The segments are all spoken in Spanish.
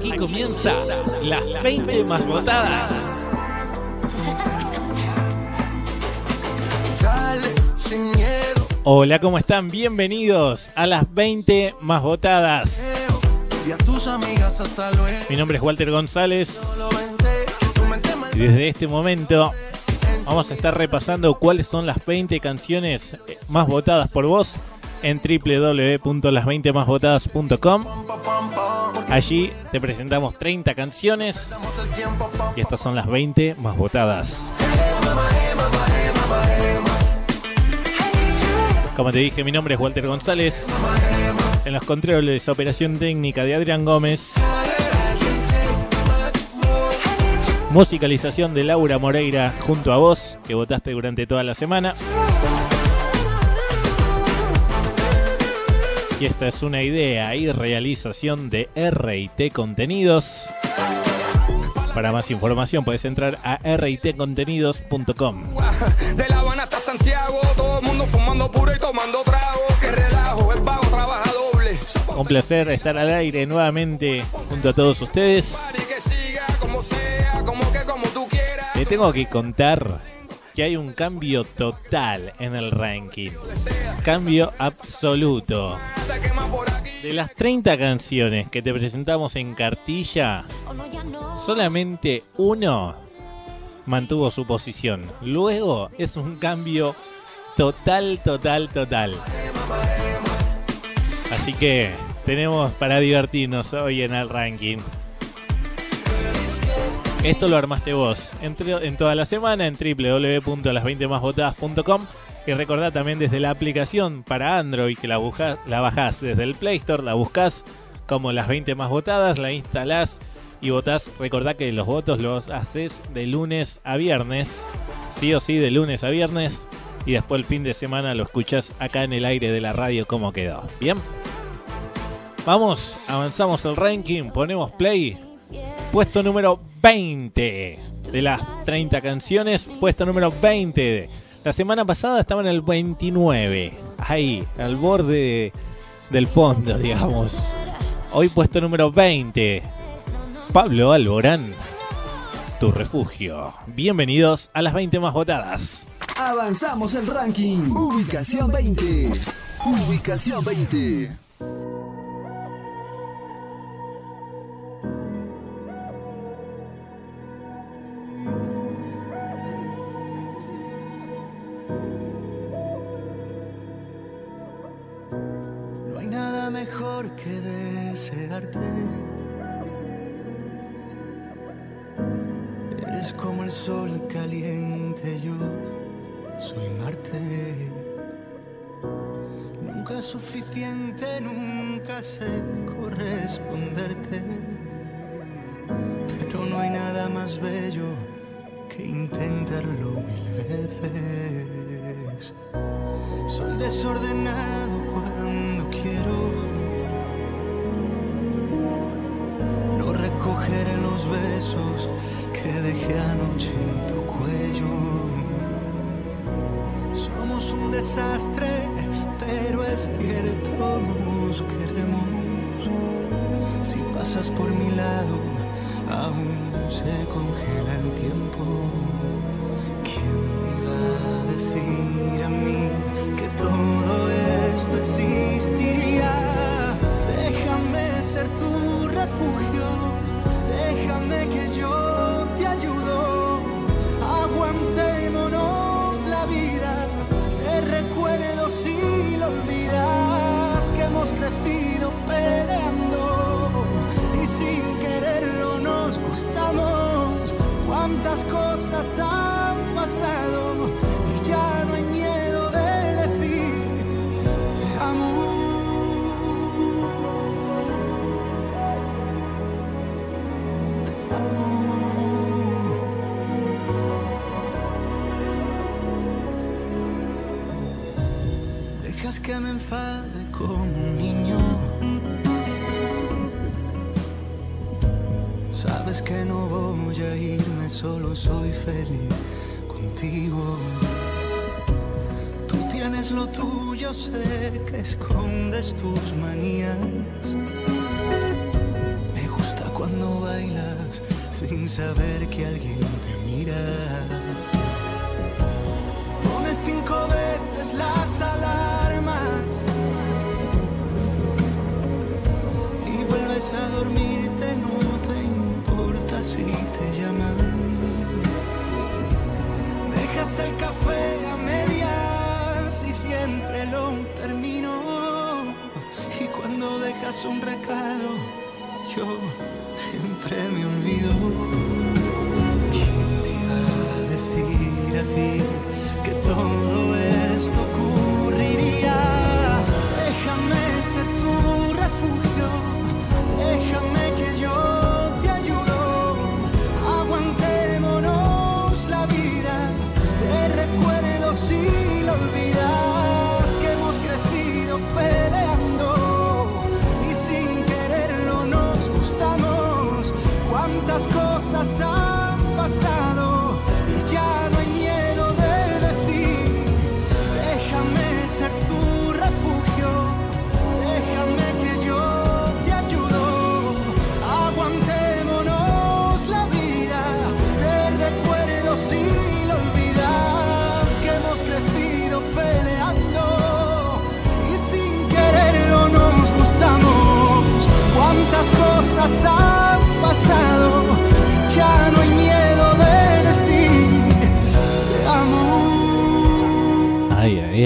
Aquí comienza las 20 más votadas. Hola, ¿cómo están? Bienvenidos a las 20 más votadas. Mi nombre es Walter González y desde este momento vamos a estar repasando cuáles son las 20 canciones más votadas por vos en www.las20másvotadas.com. Allí te presentamos 30 canciones y estas son las 20 más votadas. Como te dije, mi nombre es Walter González. En los controles, operación técnica de Adrián Gómez. Musicalización de Laura Moreira junto a vos, que votaste durante toda la semana. Y esta es una idea y realización de RT Contenidos. Para más información puedes entrar a ritcontenidos.com. De La Habana hasta Santiago, todo el mundo fumando puro y tomando trago. Que relajo, el vago trabaja doble. Un placer estar al aire nuevamente junto a todos ustedes. Te tengo que contar que hay un cambio total en el ranking. Cambio absoluto. De las 30 canciones que te presentamos en cartilla, solamente uno mantuvo su posición. Luego es un cambio total, total, total. Así que tenemos para divertirnos hoy en el ranking. Esto lo armaste vos en, toda la semana en www.las20másvotadas.com y recordá también desde la aplicación para Android que la, la bajás desde el Play Store, la buscas como las 20 más votadas, la instalás y votás. Recordá que los votos los haces de lunes a viernes, sí o sí de lunes a viernes y después el fin de semana lo escuchás acá en el aire de la radio como quedó. Bien. Vamos, avanzamos el ranking, ponemos play. Puesto número 20 de las 30 canciones, puesto número 20. La semana pasada estaba en el 29, ahí, al borde del fondo, digamos. Hoy puesto número 20. Pablo Alborán, tu refugio. Bienvenidos a las 20 más votadas. Avanzamos el ranking. Ubicación 20. Ubicación 20. Eres como el sol caliente, yo soy Marte. Nunca es suficiente, nunca sé corresponderte. Pero no hay nada más bello que intentarlo mil veces. Soy desordenado besos que dejé anoche en tu cuello. Somos un desastre, pero es cierto, nos queremos. Si pasas por mi lado, aún se congela el tiempo. yo sé que escondes tus manías. Me gusta cuando bailas sin saber que alguien te mira. Dejas un recado, yo siempre me olvido.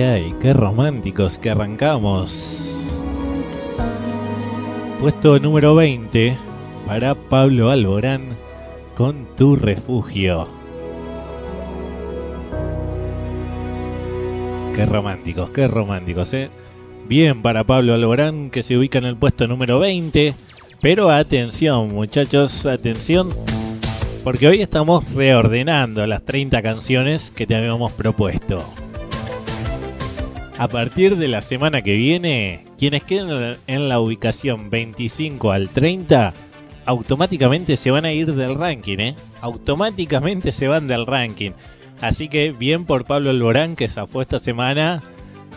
Ay, qué románticos que arrancamos. Puesto número 20 para Pablo Alborán con Tu Refugio. Qué románticos, qué románticos, ¿eh? Bien para Pablo Alborán que se ubica en el puesto número 20. Pero atención muchachos, atención. Porque hoy estamos reordenando las 30 canciones que te habíamos propuesto. A partir de la semana que viene, quienes queden en la ubicación 25 al 30, automáticamente se van a ir del ranking, ¿eh? Automáticamente se van del ranking. Así que bien por Pablo Alborán que zafó esta semana,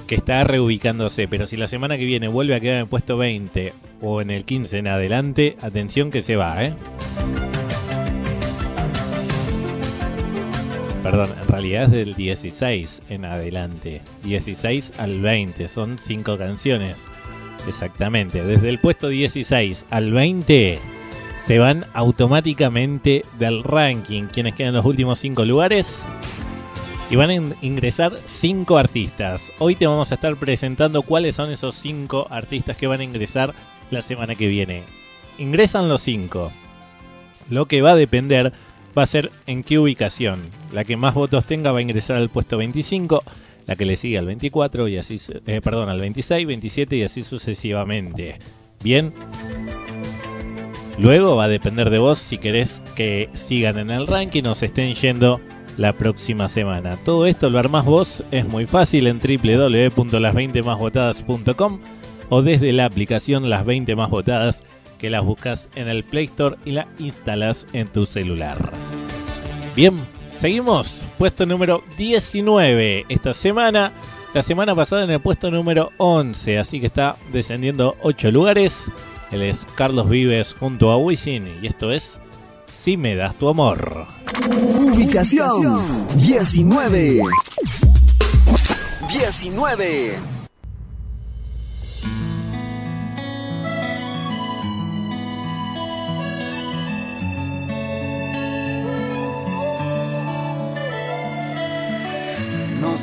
que está reubicándose. Pero si la semana que viene vuelve a quedar en el puesto 20 o en el 15 en adelante, atención que se va, ¿eh? Perdón, en realidad es del 16 en adelante. 16 al 20, son 5 canciones. Exactamente, desde el puesto 16 al 20 se van automáticamente del ranking. Quienes quedan en los últimos 5 lugares. Y van a in- ingresar 5 artistas. Hoy te vamos a estar presentando cuáles son esos 5 artistas que van a ingresar la semana que viene. Ingresan los 5. Lo que va a depender va a ser en qué ubicación. La que más votos tenga va a ingresar al puesto 25, la que le sigue al 24 y así, eh, perdón, al 26, 27 y así sucesivamente. Bien. Luego va a depender de vos si querés que sigan en el ranking o se estén yendo la próxima semana. Todo esto lo armás vos, es muy fácil en www.las20másvotadas.com o desde la aplicación Las 20 Más Votadas que las buscas en el Play Store y la instalas en tu celular. Bien, seguimos. Puesto número 19 esta semana. La semana pasada en el puesto número 11, así que está descendiendo 8 lugares. Él es Carlos Vives junto a Wisin y esto es Si me das tu amor. Ubicación 19. 19.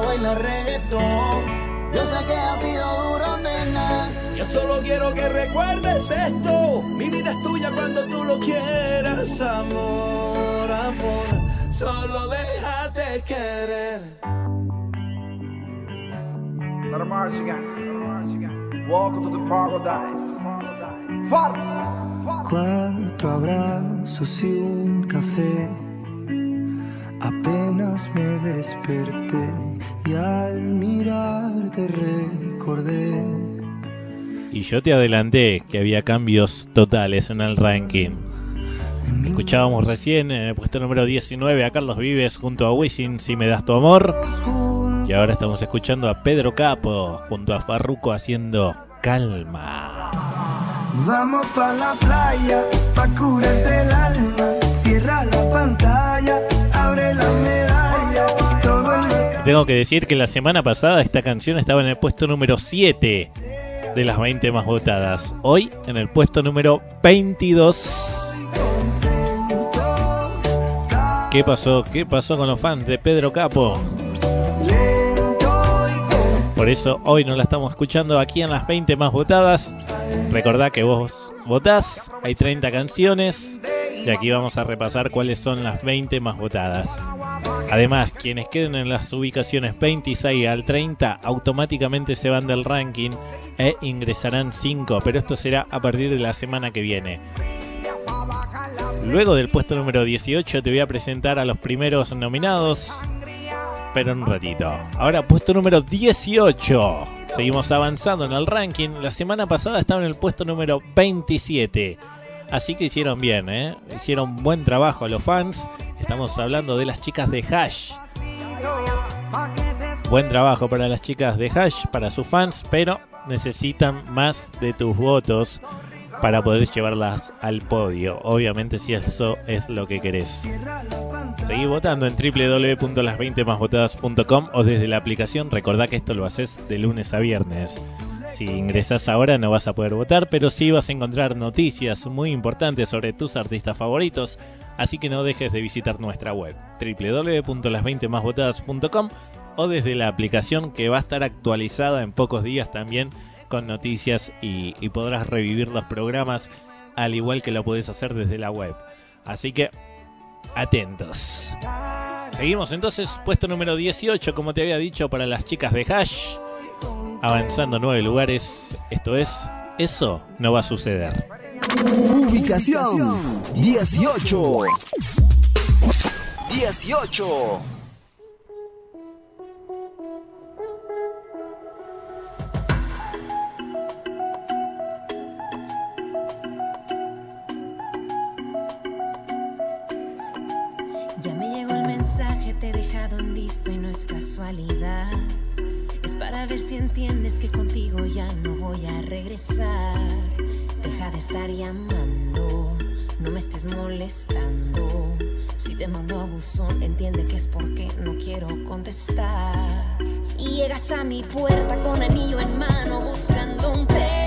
A bailar reggaetón. Yo sé que ha sido duro, nena. Yo solo quiero que recuerdes esto. Mi vida es tuya cuando tú lo quieras, amor, amor. Solo déjate querer. Welcome to the paradise. Far. Cuatro abrazos y un café. Apenas me desperté y al mirarte recordé. Y yo te adelanté que había cambios totales en el ranking. Escuchábamos recién en el puesto número 19 a Carlos Vives junto a Wisin Si me das tu amor. Y ahora estamos escuchando a Pedro Capo junto a Farruko haciendo Calma. Vamos pa' la playa, pa' curarte el alma. Cierra la pantalla, Tengo que decir que la semana pasada esta canción estaba en el puesto número 7 de las 20 más votadas. Hoy en el puesto número 22. ¿Qué pasó? ¿Qué pasó con los fans de Pedro Capo? Por eso hoy no la estamos escuchando aquí en las 20 más votadas. Recordá que vos votás, hay 30 canciones y aquí vamos a repasar cuáles son las 20 más votadas. Además, quienes queden en las ubicaciones 26 al 30 automáticamente se van del ranking e ingresarán 5, pero esto será a partir de la semana que viene. Luego del puesto número 18 te voy a presentar a los primeros nominados, pero en un ratito. Ahora, puesto número 18. Seguimos avanzando en el ranking. La semana pasada estaba en el puesto número 27. Así que hicieron bien, ¿eh? Hicieron buen trabajo los fans. Estamos hablando de las chicas de Hash. Buen trabajo para las chicas de Hash, para sus fans, pero necesitan más de tus votos para poder llevarlas al podio. Obviamente si eso es lo que querés. Seguí votando en www.las20másvotadas.com o desde la aplicación. Recordá que esto lo haces de lunes a viernes. Si ingresás ahora no vas a poder votar, pero sí vas a encontrar noticias muy importantes sobre tus artistas favoritos. Así que no dejes de visitar nuestra web www.las20másvotadas.com o desde la aplicación que va a estar actualizada en pocos días también con noticias y, podrás revivir los programas al igual que lo podés hacer desde la web. Así que atentos. Seguimos entonces, puesto número 18, como te había dicho, para las chicas de Hash. Avanzando nueve lugares, esto es, eso no va a suceder. Ubicación 18. 18. Ya me llegó el mensaje, te he dejado en visto y no es casualidad. Para ver si entiendes que contigo ya no voy a regresar. Deja de estar llamando, no me estés molestando. Si te mando a buzón, entiende que es porque no quiero contestar. Y llegas a mi puerta con anillo en mano buscando un perdón.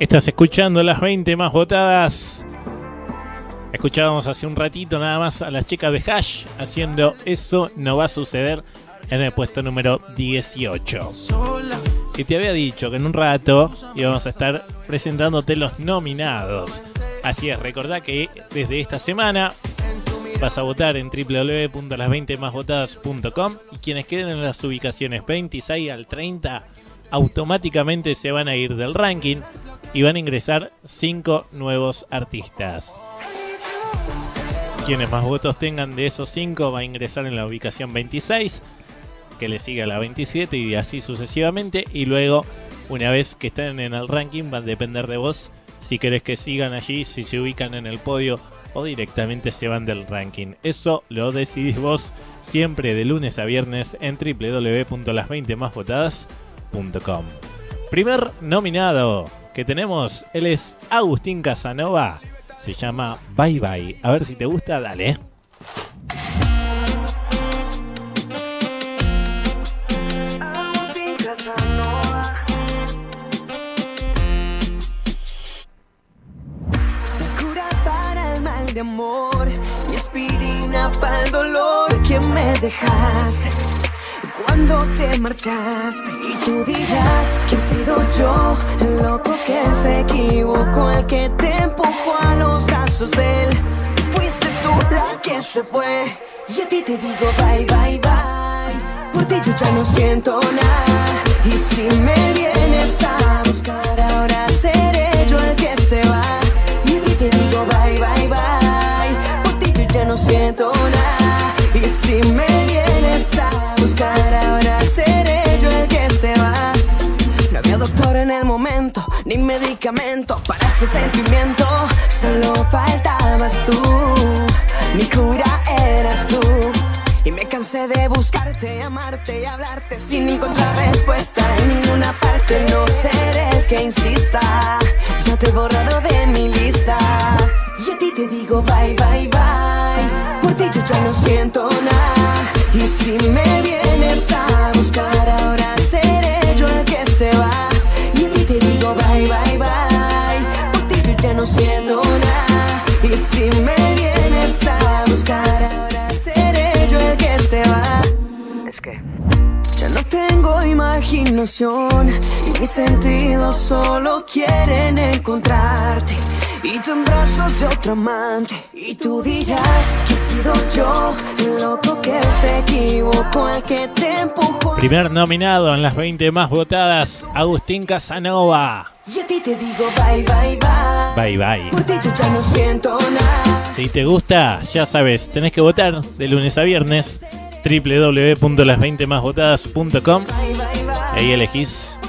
Estás escuchando las 20 más votadas. Escuchábamos hace un ratito nada más a las chicas de Hash haciendo Eso no va a suceder en el puesto número 18. Y te había dicho que en un rato íbamos a estar presentándote los nominados. Así es, recordá que desde esta semana vas a votar en www.las20másvotadas.com y quienes queden en las ubicaciones 26 al 30 automáticamente se van a ir del ranking y van a ingresar 5 nuevos artistas. Quienes más votos tengan de esos 5 va a ingresar en la ubicación 26, que le sigue a la 27 y así sucesivamente. Y luego, una vez que estén en el ranking, va a depender de vos si querés que sigan allí, si se ubican en el podio o directamente se van del ranking. Eso lo decidís vos siempre de lunes a viernes en www.las20másvotadas.com. Primer nominado que tenemos, él es Agustín Casanova. Se llama Bye Bye. A ver si te gusta, dale. cura para el mal de amor, mi aspirina para el dolor que me dejaste. Cuando te marchaste y tú dirás que he sido yo el loco que se equivocó, el que te empujó a los brazos de él. Fuiste tú la que se fue y a ti te digo bye bye bye. Por ti yo ya no siento nada y si me vienes a buscar ahora seré yo el que se va. Y a ti te digo bye bye bye Por ti yo ya no siento nada Y si me vienes a ahora seré yo el que se va No había doctor en el momento Ni medicamento para este sentimiento Solo faltabas tú Mi cura eras tú y me cansé de buscarte, amarte y hablarte sin encontrar respuesta en ninguna parte. No seré el que insista, ya te he borrado de mi lista. Y a ti te digo bye, bye, bye. Yo ya no siento nada. Y si me vienes a buscar, ahora seré yo el que se va. Y a ti te digo bye, bye, bye. Por ti yo ya no siento nada. Y si me vienes a buscar, ahora seré yo el que se va. Es que ya no tengo imaginación y mis sentidos solo quieren encontrarte. Y tú en brazos de otro amante. Y tú dirás que he sido yo el loco que se equivocó, el que te empujó. Primer nominado en las 20 más votadas, Agustín Casanova. Y a ti te digo bye, bye, bye. Bye bye. Por ti yo ya no siento nada. Si te gusta, ya sabes, tenés que votar de lunes a viernes www.las20másvotadas.com Bye, bye, bye. Ahí elegís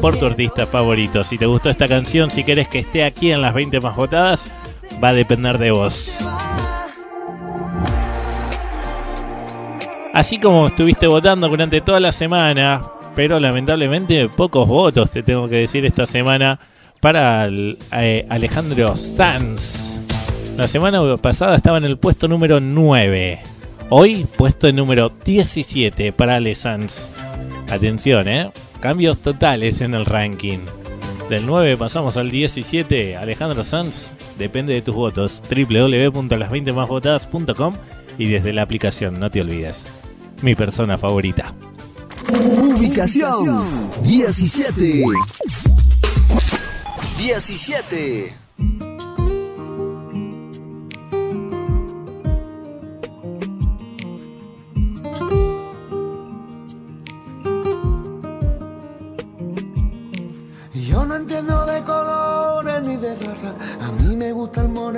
Por tu artista favorito. Si te gustó esta canción, si querés que esté aquí en las 20 más votadas, va a depender de vos. Así como estuviste votando durante toda la semana, pero lamentablemente pocos votos, te tengo que decir esta semana, para eh, Alejandro Sanz. La semana pasada estaba en el puesto número 9. Hoy, puesto número 17 para Ale Sanz. Atención, ¿eh? Cambios totales en el ranking. Del 9 pasamos al 17. Alejandro Sanz, depende de tus votos. www.las20másvotadas.com y desde la aplicación, no te olvides. Mi persona favorita. Ubicación 17. 17.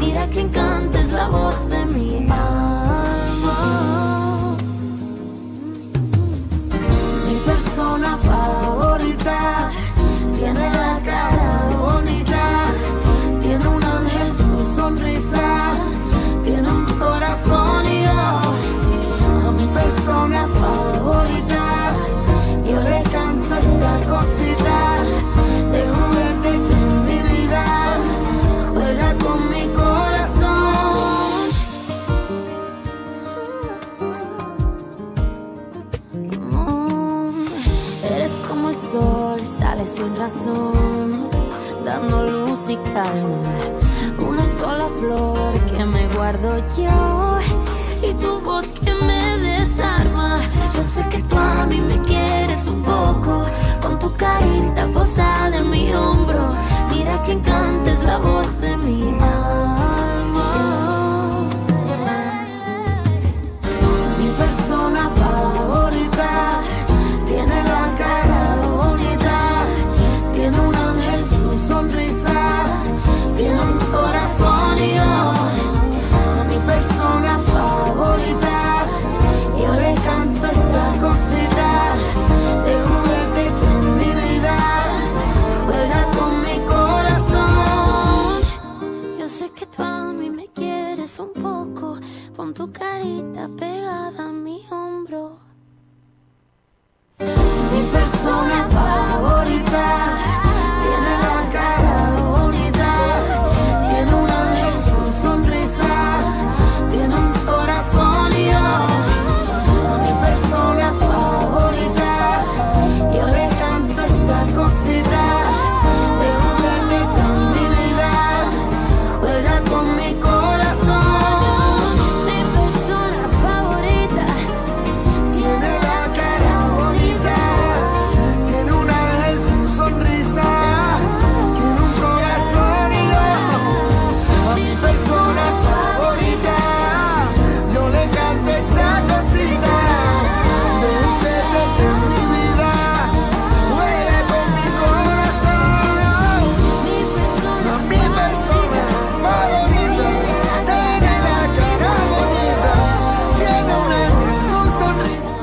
Mira que encanta es la voz de mi alma. Mi persona favorita tiene la come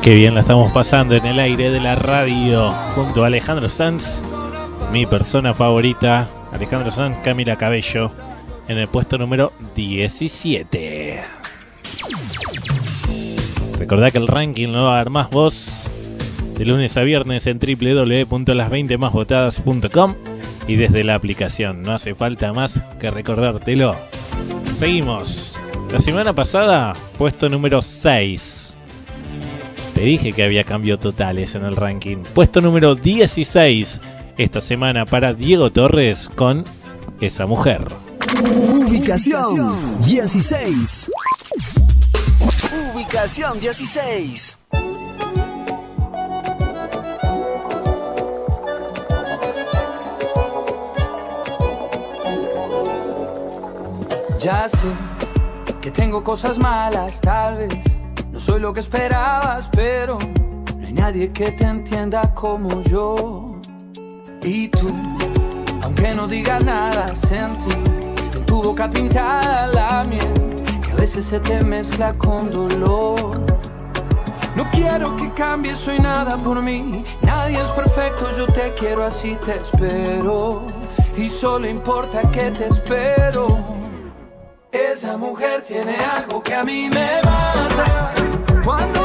Qué bien la estamos pasando en el aire de la radio junto a Alejandro Sanz, mi persona favorita. Alejandro Sanz, Camila Cabello, en el puesto número 17. Recordá que el ranking lo va a dar más voz de lunes a viernes en www.las20másvotadas.com y desde la aplicación. No hace falta más que recordártelo. Seguimos. La semana pasada, puesto número 6. Te dije que había cambios totales en el ranking. Puesto número 16 esta semana para Diego Torres con esa mujer. Ubicación 16. Ubicación 16. Ya sé que tengo cosas malas, tal vez no soy lo que esperabas, pero no hay nadie que te entienda como yo. Y tú, aunque no digas nada, sentí en tu boca pintada la miel que a veces se te mezcla con dolor. No quiero que cambies, soy nada por mí. Nadie es perfecto, yo te quiero así, te espero. Y solo importa que te espero. Esa mujer tiene algo que a mí me mata. Cuando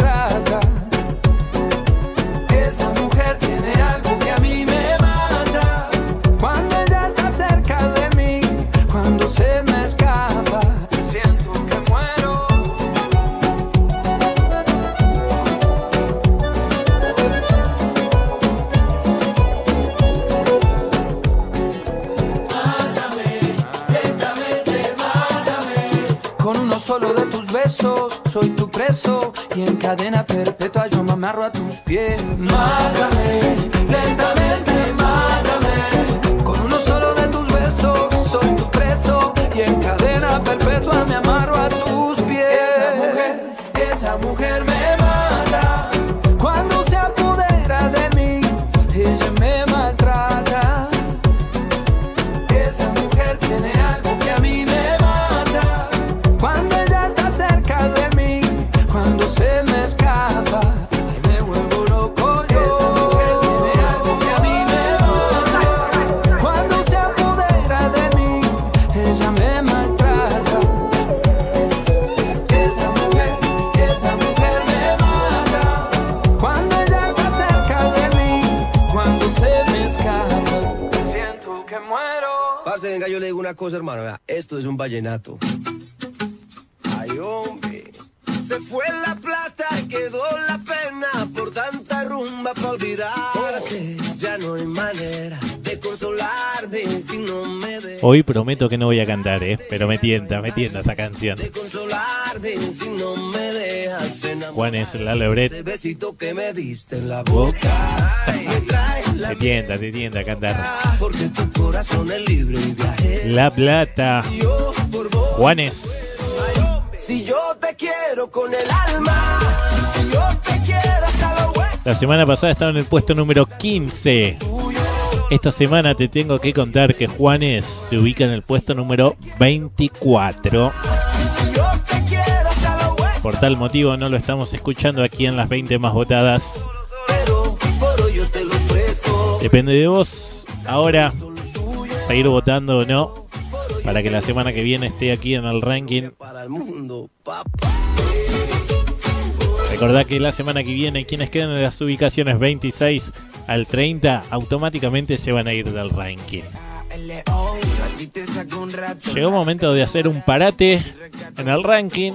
Soy tu preso y en cadena perpetua yo me amarro a tus pies. Mátame, lentamente, mátame. Con uno solo de tus besos soy tu preso y en cadena perpetua me amarro a tus pies. Esa mujer, esa mujer me cosa, hermano. vea, esto es un vallenato. Ay, hombre. Se fue la plata, quedó la pena por tanta rumba para olvidarte. Ya no hay manera de consolarme si no me de Hoy prometo que no voy a cantar, ¿eh? pero me tienta, me tienta esa canción. consolarme si no me dejas enamorar. Juan es la Lebret. Ese besito que me diste en la boca. Ay, me trae la Te tienta, te tienta a cantar. porque tu corazón es libre y viaje. La Plata. Juanes. Si yo te quiero con el alma, si yo te quiero hasta los huesos. La semana pasada estaba en el puesto número 15. Esta semana te tengo que contar que Juanes se ubica en el puesto número 24. Por tal motivo no lo estamos escuchando aquí en las 20 más votadas. Depende de vos ahora seguir votando o no para que la semana que viene esté aquí en el ranking. Recordá que la semana que viene quienes quedan en las ubicaciones 26 al 30 automáticamente se van a ir del ranking. Llegó el momento de hacer un parate en el ranking.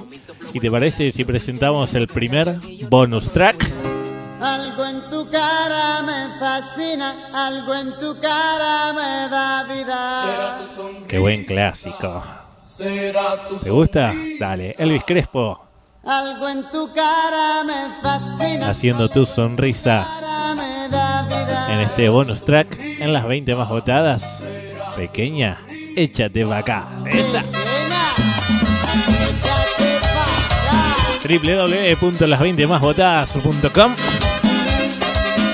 ¿Y te parece si presentamos el primer bonus track? Algo en tu cara me fascina, algo en tu cara me da vida. Qué buen clásico. ¿Te gusta? Dale, Elvis Crespo. Algo en tu cara me fascina. Haciendo tu sonrisa en este bonus track en las 20 más votadas. Pequeña, échate acá. Esa. www.las20másvotadas.com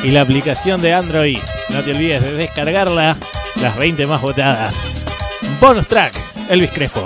y la aplicación de Android. No te olvides de descargarla. Las 20 más votadas. Bonus track, Elvis Crespo.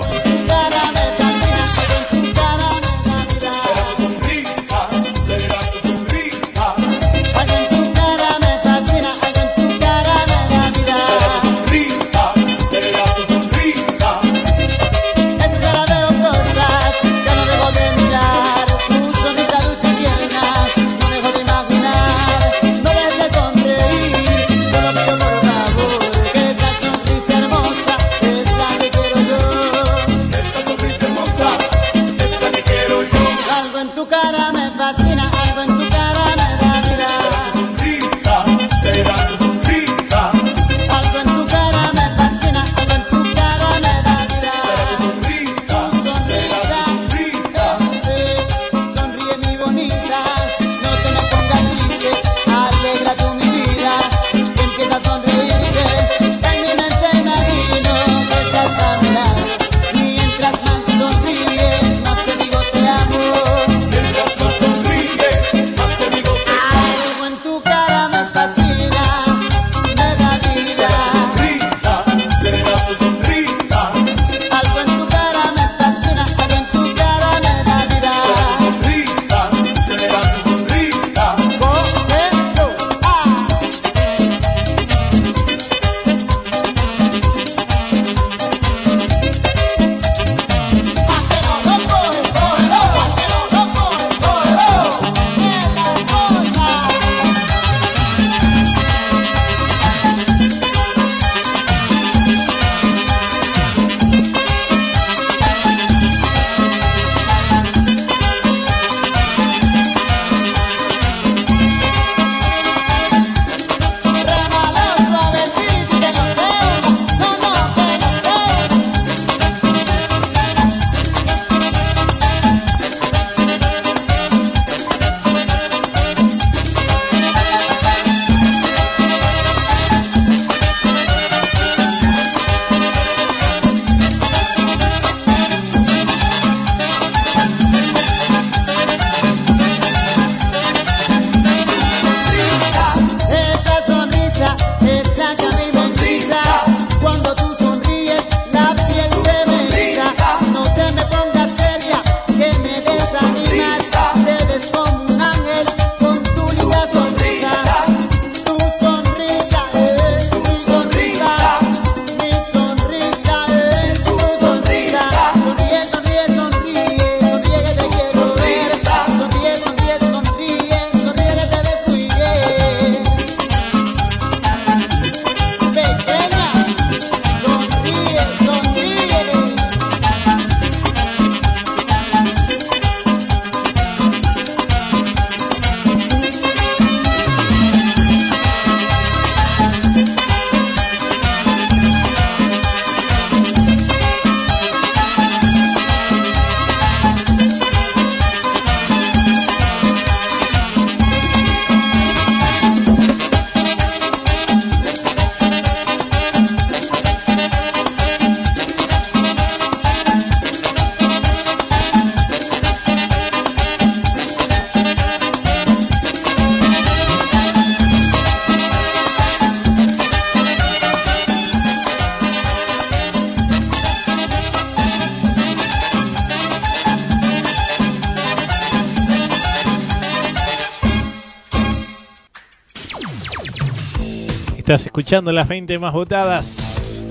Estás escuchando las 20 más votadas.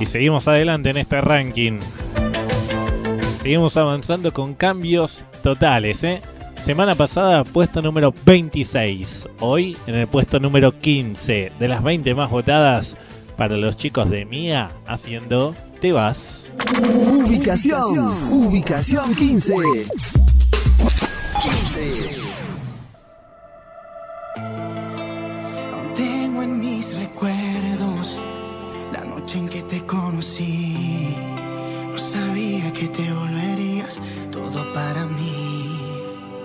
Y seguimos adelante en este ranking. Seguimos avanzando con cambios totales, ¿eh? Semana pasada, puesto número 26. Hoy, en el puesto número 15 de las 20 más votadas para los chicos de Mía, haciendo Te vas. Ubicación, ubicación 15. 15. Conocí. No sabía que te volverías todo para mí.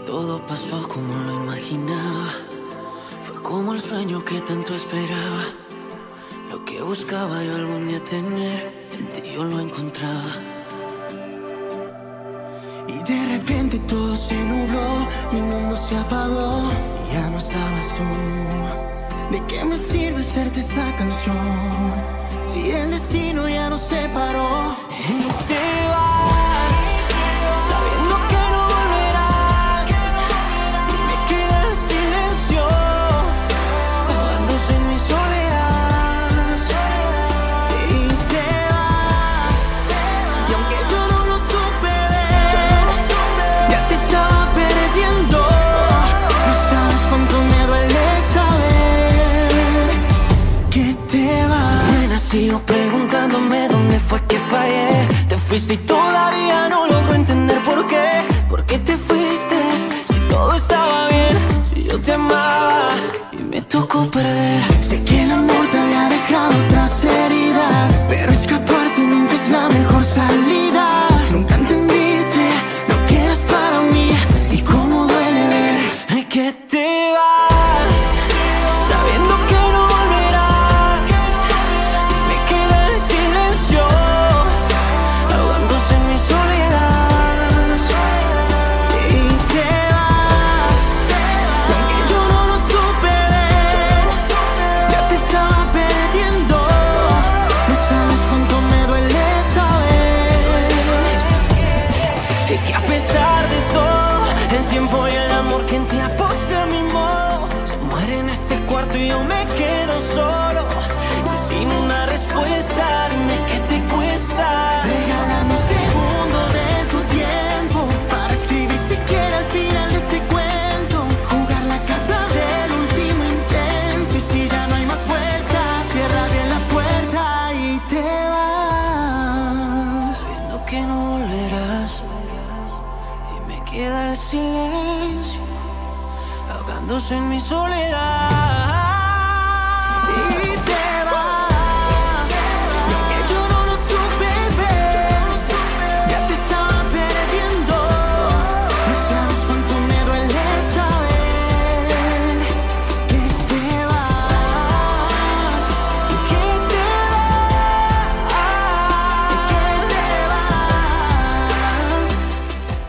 Todo pasó como lo imaginaba. Fue como el sueño que tanto esperaba. Lo que buscaba yo algún día tener, en ti yo lo encontraba. Y de repente todo se nubló, mi mundo se apagó y ya no estabas tú. ¿De qué me sirve hacerte esta canción? Si el destino ya nos separó y te vas, fuiste y todavía no logro entender por qué. ¿Por qué te fuiste? Si todo estaba bien, si yo te amaba y me tocó perder. Sé que el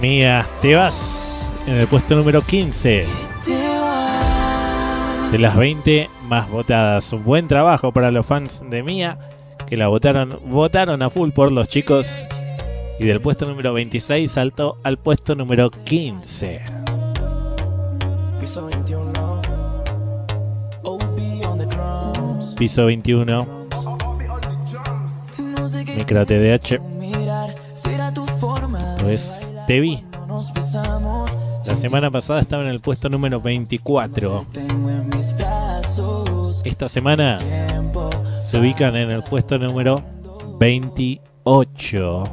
Mía, te vas en el puesto número 15 de las 20 más votadas. Un buen trabajo para los fans de Mía que la votaron, votaron a full por los chicos. Y del puesto número 26 saltó al puesto número 15. Piso 21. OB on the drums. Piso 21, No sé qué Micro TDH. forma. Pues te vi. La semana pasada estaba en el puesto número 24. Tengo en mis brazos. Esta semana se ubican en el puesto número 28.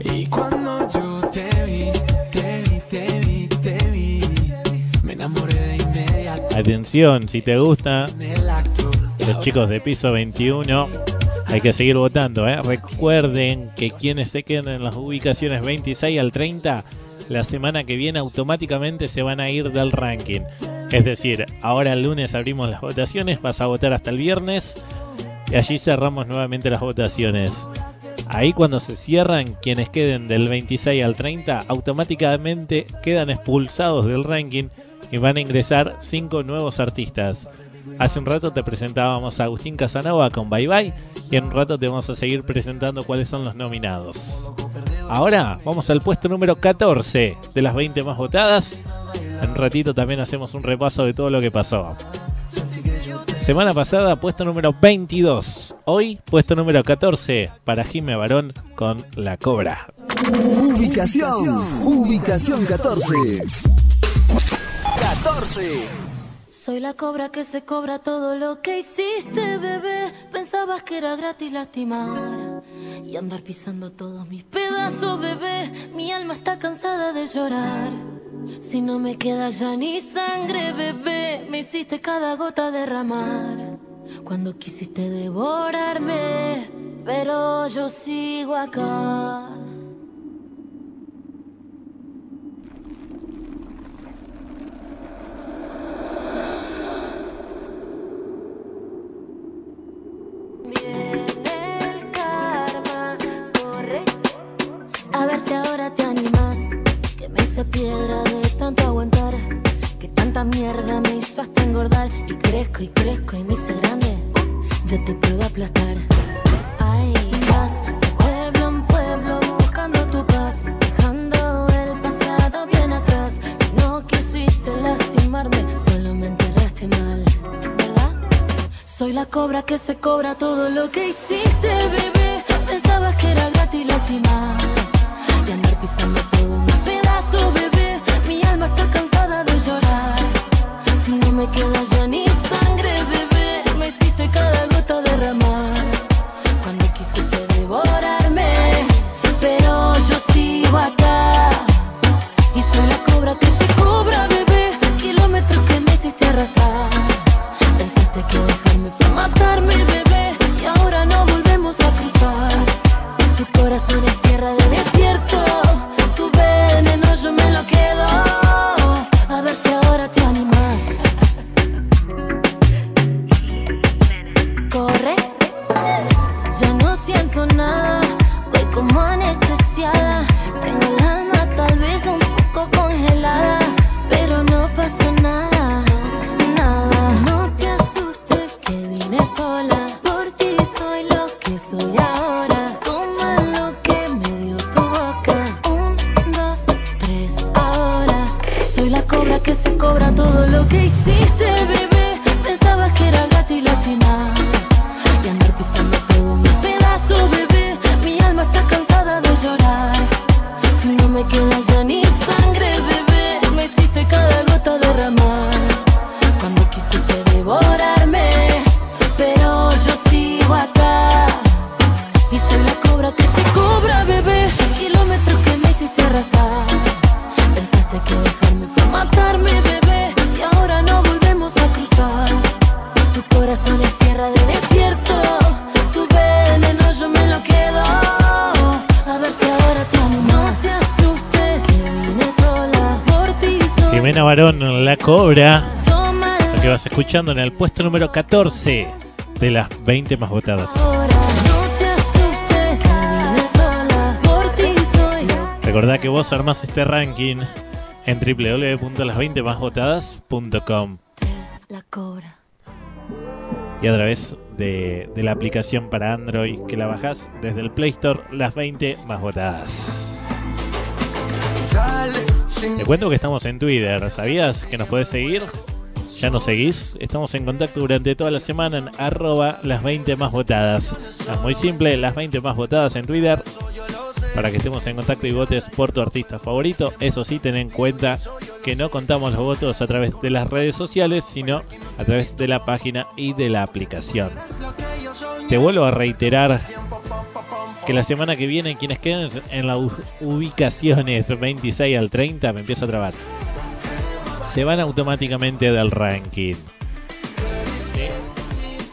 Y cuando yo te vi, te vi, te vi, te vi, me enamoré de inmediato. Atención, si te gusta los chicos de piso 21, hay que seguir votando. ¿eh? Recuerden que quienes se queden en las ubicaciones 26 al 30, la semana que viene automáticamente se van a ir del ranking. Es decir, ahora el lunes abrimos las votaciones, vas a votar hasta el viernes y allí cerramos nuevamente las votaciones. Ahí cuando se cierran, quienes queden del 26 al 30 automáticamente quedan expulsados del ranking y van a ingresar 5 nuevos artistas. Hace un rato te presentábamos a Agustín Casanova con Bye Bye y en un rato te vamos a seguir presentando cuáles son los nominados. Ahora vamos al puesto número 14 de las 20 más votadas. En un ratito también hacemos un repaso de todo lo que pasó. Semana pasada, puesto número 22. Hoy, puesto número 14 para Jimé Barón con La Cobra. Ubicación, ubicación 14. 14. Soy la cobra que se cobra todo lo que hiciste, bebé. Pensabas que era gratis lastimar y andar pisando todos mis pedazos, bebé. Mi alma está cansada de llorar. Si no me queda ya ni sangre, bebé, me hiciste cada gota derramar. Cuando quisiste devorarme, pero yo sigo acá. Hice piedra de tanto aguantar. Que tanta mierda me hizo hasta engordar. Y crezco y crezco y me hice grande. Ya te puedo aplastar. Ay, vas de pueblo en pueblo buscando tu paz. Dejando el pasado bien atrás. Si no quisiste lastimarme, solo me enterraste mal. ¿Verdad? Soy la cobra que se cobra todo lo que hiciste, bebé. Pensabas que era gratis lastimar. Y andar pisando todo mi Mi alma está cansada de llorar. Si no me queda ya ni escuchando en el puesto número 14 de las 20 más votadas. Recordá que vos armás este ranking en www.las20másvotadas.com La cobra. y a través de, de la aplicación para Android que la bajás desde el Play Store, las 20 más votadas. Te cuento que estamos en Twitter, ¿sabías que nos podés seguir? ¿Ya nos seguís? Estamos en contacto durante toda la semana en arroba las 20 más votadas. Es muy simple, las 20 más votadas en Twitter para que estemos en contacto y votes por tu artista favorito. Eso sí, ten en cuenta que no contamos los votos a través de las redes sociales, sino a través de la página y de la aplicación. Te vuelvo a reiterar que la semana que viene quienes queden en las ubicaciones 26 al 30, me empiezo a trabar, se van automáticamente del ranking.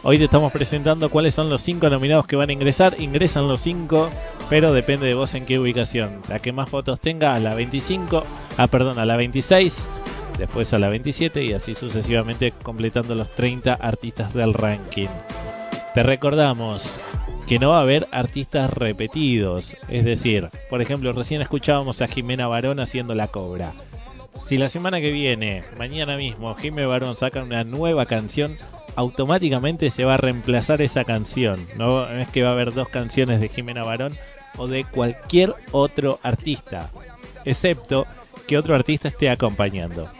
Hoy te estamos presentando cuáles son los 5 nominados que van a ingresar. Ingresan los 5, pero depende de vos en qué ubicación. La que más votos tenga a la 25, ah, perdón, a la 26, después a la 27 y así sucesivamente completando los 30 artistas del ranking. Te recordamos que no va a haber artistas repetidos. Es decir, por ejemplo, recién escuchábamos a Jimena Barón haciendo La Cobra. Si la semana que viene, mañana mismo, Jimena Barón saca una nueva canción, automáticamente se va a reemplazar esa canción. No es que va a haber dos canciones de Jimena Barón o de cualquier otro artista, excepto que otro artista esté acompañando.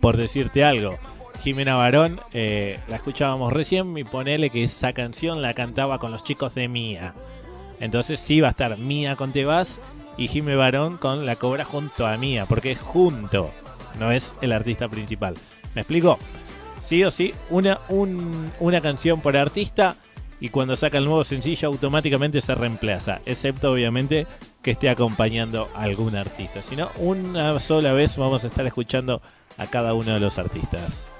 Por decirte algo, Jimena Barón, eh, la escuchábamos recién y ponele que esa canción la cantaba con los chicos de Mía. Entonces sí va a estar Mía con Te Vas y Jimena Barón con La Cobra junto a Mía, porque es junto, no es el artista principal. ¿Me explico? Sí o sí, una, un- una canción por artista y cuando saca el nuevo sencillo automáticamente se reemplaza, excepto obviamente que esté acompañando a algún artista, sino una sola vez vamos a estar escuchando a cada uno de los artistas.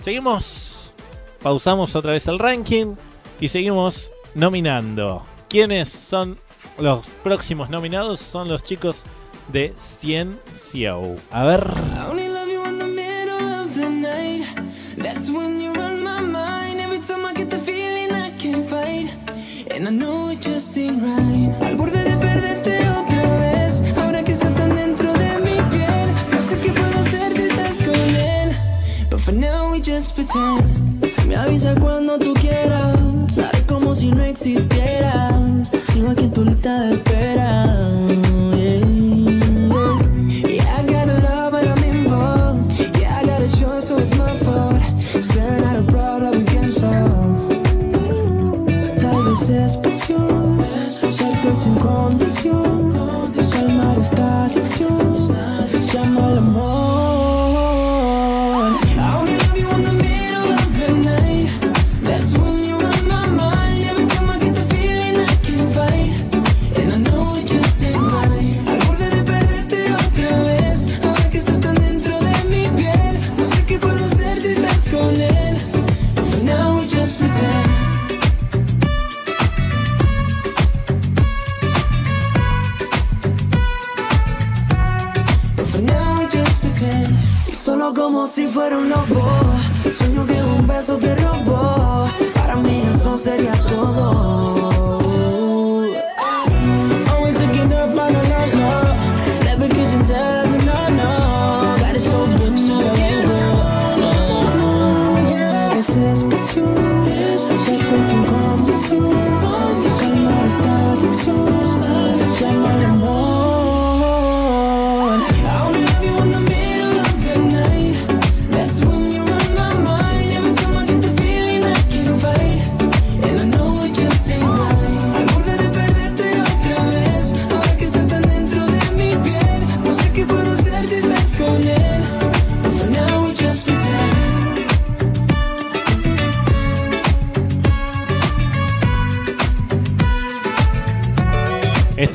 Seguimos, pausamos otra vez el ranking y seguimos nominando. ¿Quiénes son los próximos nominados? Son los chicos de Cien Xiao. A ver. Al borde de perderte otra vez. Ahora que estás tan dentro de mi piel. No sé qué puedo hacer si estás con él. But for now we just pretend. Me avisa cuando tú quieras. Haré como si no existieras. Sigo aquí en tu lista como si fuera un lobo. Sueño que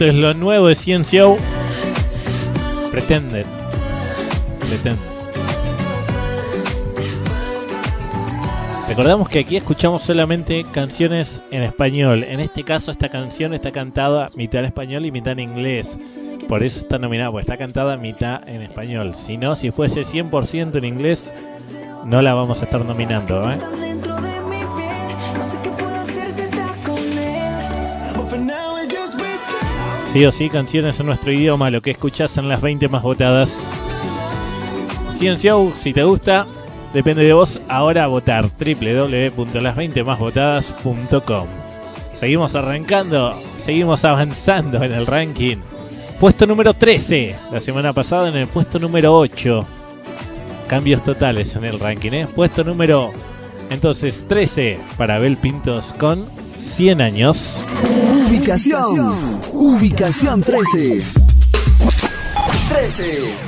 Es lo nuevo de Cien Xiao. Pretenden. Pretenden. Recordamos que aquí escuchamos solamente canciones en español. En este caso, esta canción está cantada mitad en español y mitad en inglés. Por eso está nominada, porque está cantada mitad en español. Si no, si fuese 100% en inglés, no la vamos a estar nominando. ¿eh? Sí o sí, canciones en nuestro idioma, lo que escuchás en las 20 más votadas. Cienciau, si te gusta, depende de vos. Ahora votar www.las20másvotadas.com. Seguimos arrancando, seguimos avanzando en el ranking. Puesto número 13, la semana pasada en el puesto número 8. Cambios totales en el ranking, ¿eh? Puesto número entonces 13 para Abel Pintos con 100 años. Ubicación. Ubicación 13. 13.